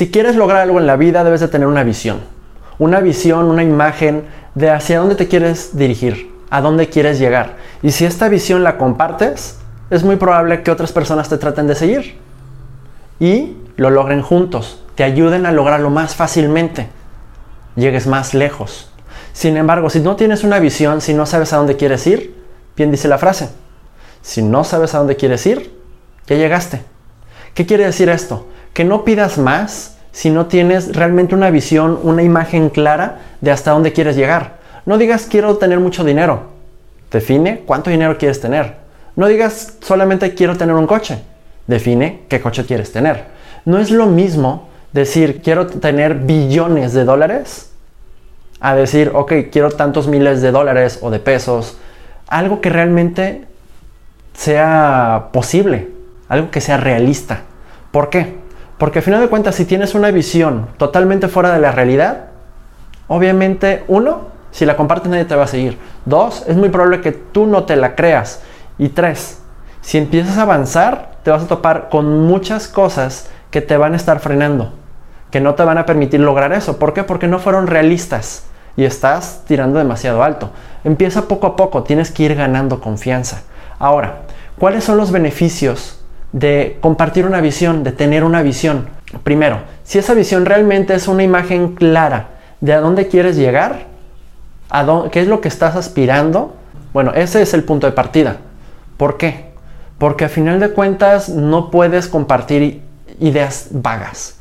Si quieres lograr algo en la vida, debes de tener una visión. Una visión, una imagen de hacia dónde te quieres dirigir, a dónde quieres llegar. Y si esta visión la compartes, es muy probable que otras personas te traten de seguir y lo logren juntos, te ayuden a lograrlo más fácilmente, llegues más lejos. Sin embargo, si no tienes una visión, si no sabes a dónde quieres ir, bien dice la frase, si no sabes a dónde quieres ir, ya llegaste. ¿Qué quiere decir esto? Que no pidas más si no tienes realmente una visión, una imagen clara de hasta dónde quieres llegar. No digas quiero tener mucho dinero. Define cuánto dinero quieres tener. No digas solamente quiero tener un coche. Define qué coche quieres tener. No es lo mismo decir quiero tener billones de dólares a decir, ok, quiero tantos miles de dólares o de pesos. Algo que realmente sea posible, algo que sea realista. ¿Por qué? Porque al final de cuentas, si tienes una visión totalmente fuera de la realidad, obviamente, uno, si la compartes nadie te va a seguir. Dos, es muy probable que tú no te la creas. Y tres, si empiezas a avanzar, te vas a topar con muchas cosas que te van a estar frenando, que no te van a permitir lograr eso. ¿Por qué? Porque no fueron realistas y estás tirando demasiado alto. Empieza poco a poco, tienes que ir ganando confianza. Ahora, ¿cuáles son los beneficios de compartir una visión, de tener una visión? Primero, si esa visión realmente es una imagen clara de a dónde quieres llegar, a dónde, qué es lo que estás aspirando, bueno, ese es el punto de partida. ¿Por qué? Porque a final de cuentas no puedes compartir ideas vagas.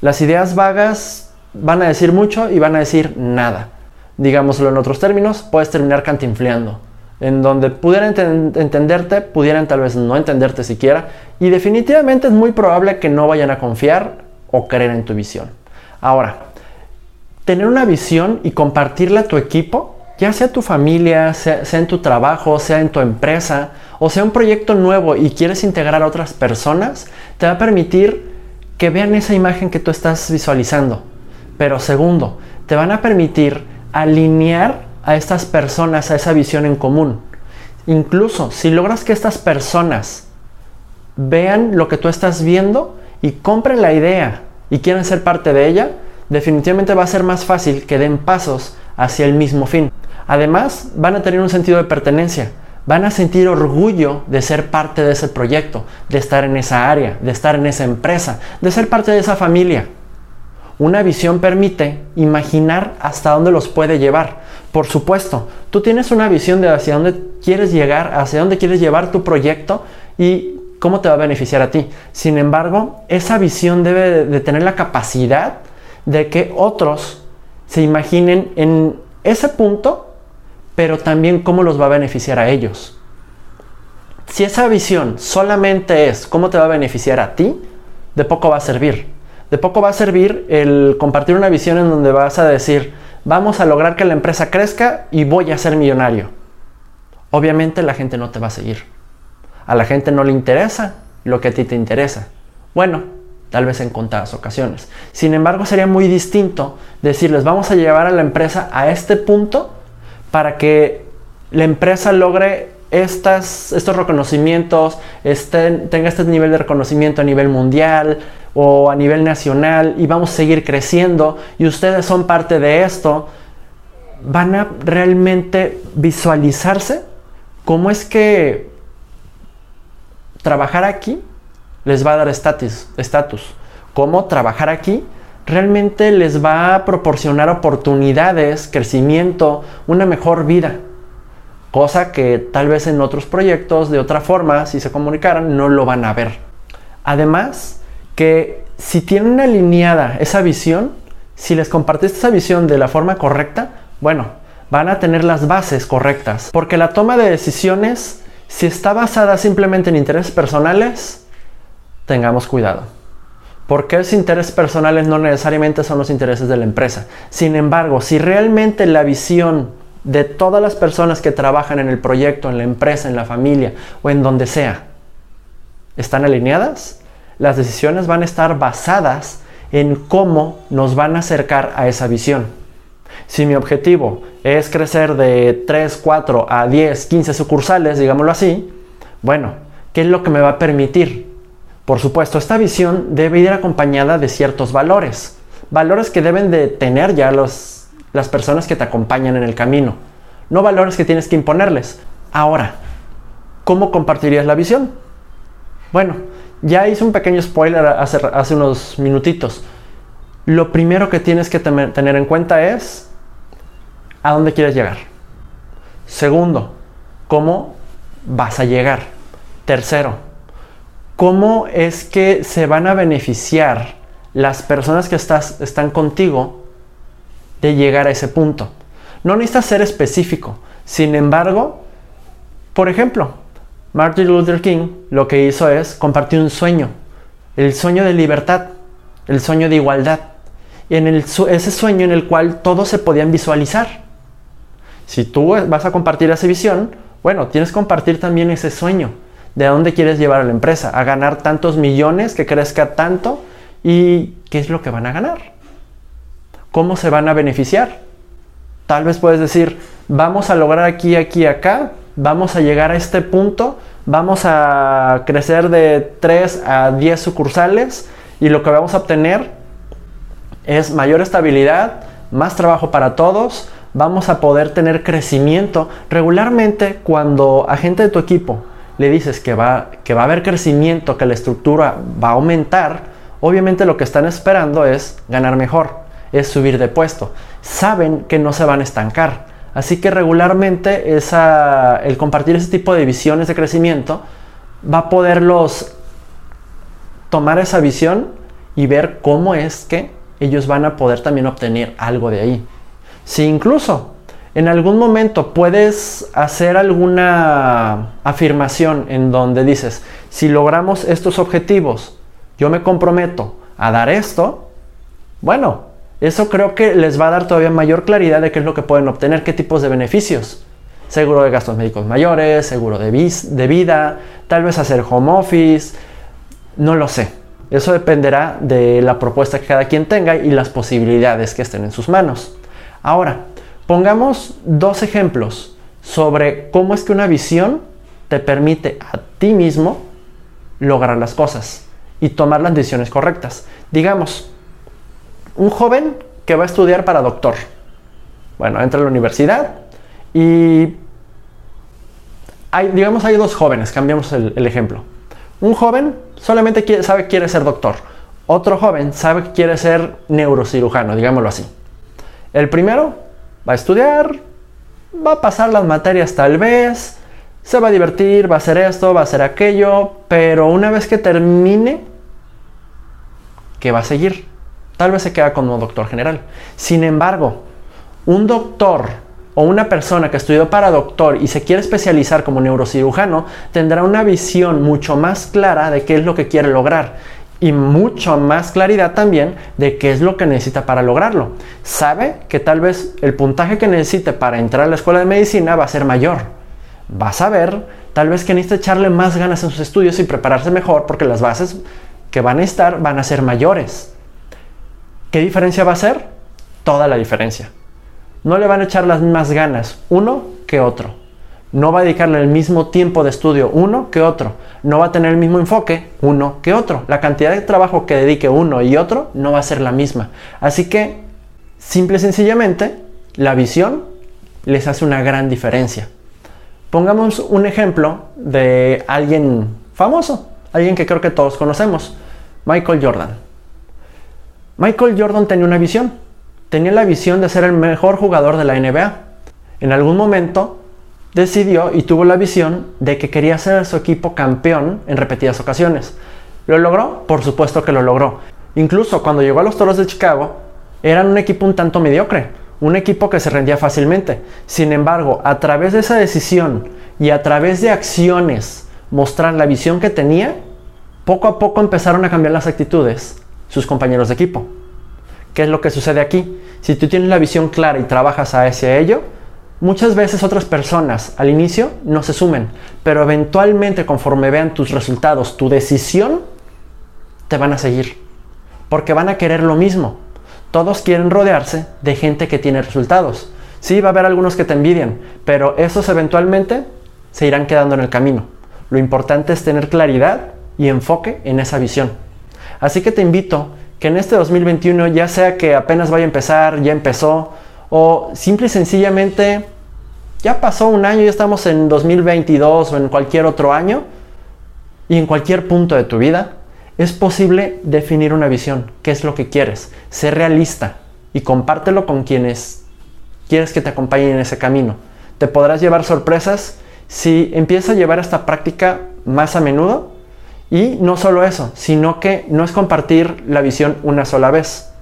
Las ideas vagas van a decir mucho y van a decir nada. Digámoslo en otros términos, puedes terminar cantinfleando. En donde pudieran entenderte, pudieran tal vez no entenderte siquiera. Y definitivamente es muy probable que no vayan a confiar o creer en tu visión. Ahora, tener una visión y compartirla a tu equipo, ya sea tu familia, sea, sea en tu trabajo, sea en tu empresa, o sea un proyecto nuevo y quieres integrar a otras personas, te va a permitir que vean esa imagen que tú estás visualizando. Pero segundo, te van a permitir alinear a estas personas a esa visión en común. Incluso si logras que estas personas vean lo que tú estás viendo y compren la idea y quieran ser parte de ella, definitivamente va a ser más fácil que den pasos hacia el mismo fin. Además, van a tener un sentido de pertenencia van a sentir orgullo de ser parte de ese proyecto, de estar en esa área, de estar en esa empresa, de ser parte de esa familia. Una visión permite imaginar hasta dónde los puede llevar. Por supuesto, tú tienes una visión de hacia dónde quieres llegar, hacia dónde quieres llevar tu proyecto y cómo te va a beneficiar a ti. Sin embargo, esa visión debe de tener la capacidad de que otros se imaginen en ese punto pero también cómo los va a beneficiar a ellos. Si esa visión solamente es cómo te va a beneficiar a ti, de poco va a servir. De poco va a servir el compartir una visión en donde vas a decir, vamos a lograr que la empresa crezca y voy a ser millonario. Obviamente la gente no te va a seguir. A la gente no le interesa lo que a ti te interesa. Bueno, tal vez en contadas ocasiones. Sin embargo, sería muy distinto decirles, vamos a llevar a la empresa a este punto para que la empresa logre estas, estos reconocimientos, tenga este nivel de reconocimiento a nivel mundial o a nivel nacional y vamos a seguir creciendo y ustedes son parte de esto, van a realmente visualizarse cómo es que trabajar aquí les va a dar estatus, cómo trabajar aquí realmente les va a proporcionar oportunidades, crecimiento, una mejor vida. Cosa que tal vez en otros proyectos de otra forma, si se comunicaran, no lo van a ver. Además, que si tienen alineada esa visión, si les compartiste esa visión de la forma correcta, bueno, van a tener las bases correctas. Porque la toma de decisiones, si está basada simplemente en intereses personales, tengamos cuidado. Porque los intereses personales no necesariamente son los intereses de la empresa. Sin embargo, si realmente la visión de todas las personas que trabajan en el proyecto, en la empresa, en la familia o en donde sea, están alineadas, las decisiones van a estar basadas en cómo nos van a acercar a esa visión. Si mi objetivo es crecer de 3, 4 a 10, 15 sucursales, digámoslo así, bueno, ¿qué es lo que me va a permitir Por supuesto, esta visión debe ir acompañada de ciertos valores, valores que deben de tener ya los, las personas que te acompañan en el camino, no valores que tienes que imponerles. Ahora, ¿cómo compartirías la visión? Bueno, ya hice un pequeño spoiler hace, hace unos minutitos. Lo primero que tienes que tener en cuenta es a dónde quieres llegar. Segundo, cómo vas a llegar. Tercero, cómo es que se van a beneficiar las personas que estás, están contigo de llegar a ese punto. No necesitas ser específico. Sin embargo, por ejemplo, Martin Luther King lo que hizo es compartir un sueño, el sueño de libertad, el sueño de igualdad, y en ese sueño en el cual todos se podían visualizar. Si tú vas a compartir esa visión, bueno, tienes que compartir también ese sueño de dónde quieres llevar a la empresa, a ganar tantos millones, que crezca tanto y qué es lo que van a ganar. ¿Cómo se van a beneficiar? Tal vez puedes decir, vamos a lograr aquí, aquí, acá, vamos a llegar a este punto, vamos a crecer de 3 a 10 sucursales y lo que vamos a obtener es mayor estabilidad, más trabajo para todos, vamos a poder tener crecimiento. Regularmente cuando a gente de tu equipo le dices que va, que va a haber crecimiento, que la estructura va a aumentar, obviamente lo que están esperando es ganar mejor, es subir de puesto. Saben que no se van a estancar. Así que regularmente el compartir ese tipo de visiones de crecimiento va a poderlos tomar esa visión y ver cómo es que ellos van a poder también obtener algo de ahí. Si incluso en algún momento puedes hacer alguna afirmación en donde dices, si logramos estos objetivos, yo me comprometo a dar esto, bueno, eso creo que les va a dar todavía mayor claridad de qué es lo que pueden obtener, qué tipos de beneficios. Seguro de gastos médicos mayores, seguro de, de vida, tal vez hacer home office, no lo sé. Eso dependerá de la propuesta que cada quien tenga y las posibilidades que estén en sus manos. Ahora, pongamos dos ejemplos sobre cómo es que una visión te permite a ti mismo lograr las cosas y tomar las decisiones correctas. Digamos, un joven que va a estudiar para doctor. Bueno, entra a la universidad y hay, digamos, hay dos jóvenes, cambiamos el, ejemplo. Un joven solamente sabe que quiere ser doctor. Otro joven sabe que quiere ser neurocirujano, digámoslo así. El primero va a estudiar, va a pasar las materias tal vez, se va a divertir, va a hacer esto, va a hacer aquello, pero una vez que termine, ¿qué va a seguir? Tal vez se queda como doctor general. Sin embargo, un doctor o una persona que estudió para doctor y se quiere especializar como neurocirujano tendrá una visión mucho más clara de qué es lo que quiere lograr y mucho más claridad también de qué es lo que necesita para lograrlo. Sabe que tal vez el puntaje que necesite para entrar a la escuela de medicina va a ser mayor. Va a saber tal vez que necesita echarle más ganas en sus estudios y prepararse mejor porque las bases que van a estar van a ser mayores. ¿Qué diferencia va a ser? Toda la diferencia. No le van a echar las mismas ganas uno que otro no va a dedicarle el mismo tiempo de estudio uno que otro, no va a tener el mismo enfoque uno que otro. La cantidad de trabajo que dedique uno y otro no va a ser la misma. Así que, simple y sencillamente, la visión les hace una gran diferencia. Pongamos un ejemplo de alguien famoso, alguien que creo que todos conocemos, Michael Jordan. Michael Jordan tenía una visión, tenía la visión de ser el mejor jugador de la NBA. En algún momento decidió y tuvo la visión de que quería ser su equipo campeón en repetidas ocasiones. ¿Lo logró? Por supuesto que lo logró. Incluso cuando llegó a los Toros de Chicago, eran un equipo un tanto mediocre, un equipo que se rendía fácilmente. Sin embargo, a través de esa decisión y a través de acciones, mostrar la visión que tenía, poco a poco empezaron a cambiar las actitudes sus compañeros de equipo. ¿Qué es lo que sucede aquí? Si tú tienes la visión clara y trabajas hacia ello, Muchas veces otras personas al inicio no se sumen, pero eventualmente conforme vean tus resultados, tu decisión, te van a seguir. Porque van a querer lo mismo. Todos quieren rodearse de gente que tiene resultados. Sí, va a haber algunos que te envidian, pero esos eventualmente se irán quedando en el camino. Lo importante es tener claridad y enfoque en esa visión. Así que te invito que en este 2021, ya sea que apenas vaya a empezar, ya empezó, o simple y sencillamente ya pasó un año, ya estamos en 2022 o en cualquier otro año, y en cualquier punto de tu vida, es posible definir una visión, qué es lo que quieres, ser realista y compártelo con quienes quieres que te acompañen en ese camino. Te podrás llevar sorpresas si empiezas a llevar esta práctica más a menudo y no solo eso, sino que no es compartir la visión una sola vez,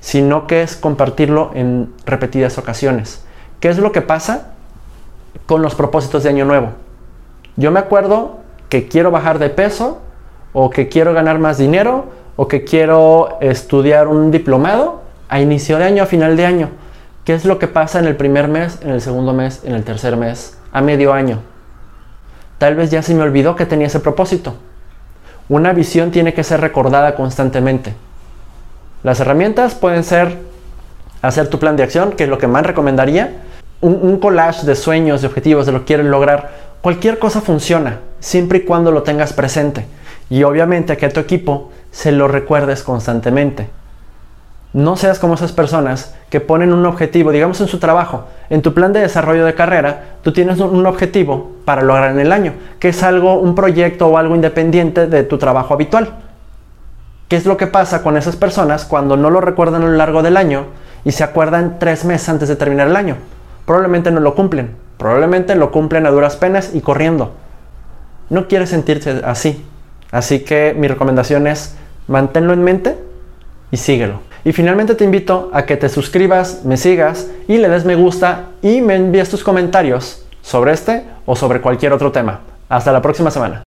sino que es compartirlo en repetidas ocasiones. ¿Qué es lo que pasa con los propósitos de año nuevo? Yo me acuerdo que quiero bajar de peso o que quiero ganar más dinero o que quiero estudiar un diplomado a inicio de año, a final de año. ¿Qué es lo que pasa en el primer mes, en el segundo mes, en el tercer mes, a medio año? Tal vez ya se me olvidó que tenía ese propósito. Una visión tiene que ser recordada constantemente. Las herramientas pueden ser hacer tu plan de acción, que es lo que más recomendaría, un, collage de sueños, de objetivos, de lo que quieren lograr. Cualquier cosa funciona, siempre y cuando lo tengas presente. Y obviamente que a tu equipo se lo recuerdes constantemente. No seas como esas personas que ponen un objetivo, digamos en su trabajo, en tu plan de desarrollo de carrera, tú tienes un objetivo para lograr en el año, que es algo, un proyecto o algo independiente de tu trabajo habitual. ¿Qué es lo que pasa con esas personas cuando no lo recuerdan a lo largo del año y se acuerdan tres meses antes de terminar el año? Probablemente no lo cumplen, probablemente lo cumplen a duras penas y corriendo. No quieres sentirse así, así que mi recomendación es manténlo en mente y síguelo. Y finalmente te invito a que te suscribas, me sigas y le des me gusta y me envíes tus comentarios sobre este o sobre cualquier otro tema. Hasta la próxima semana.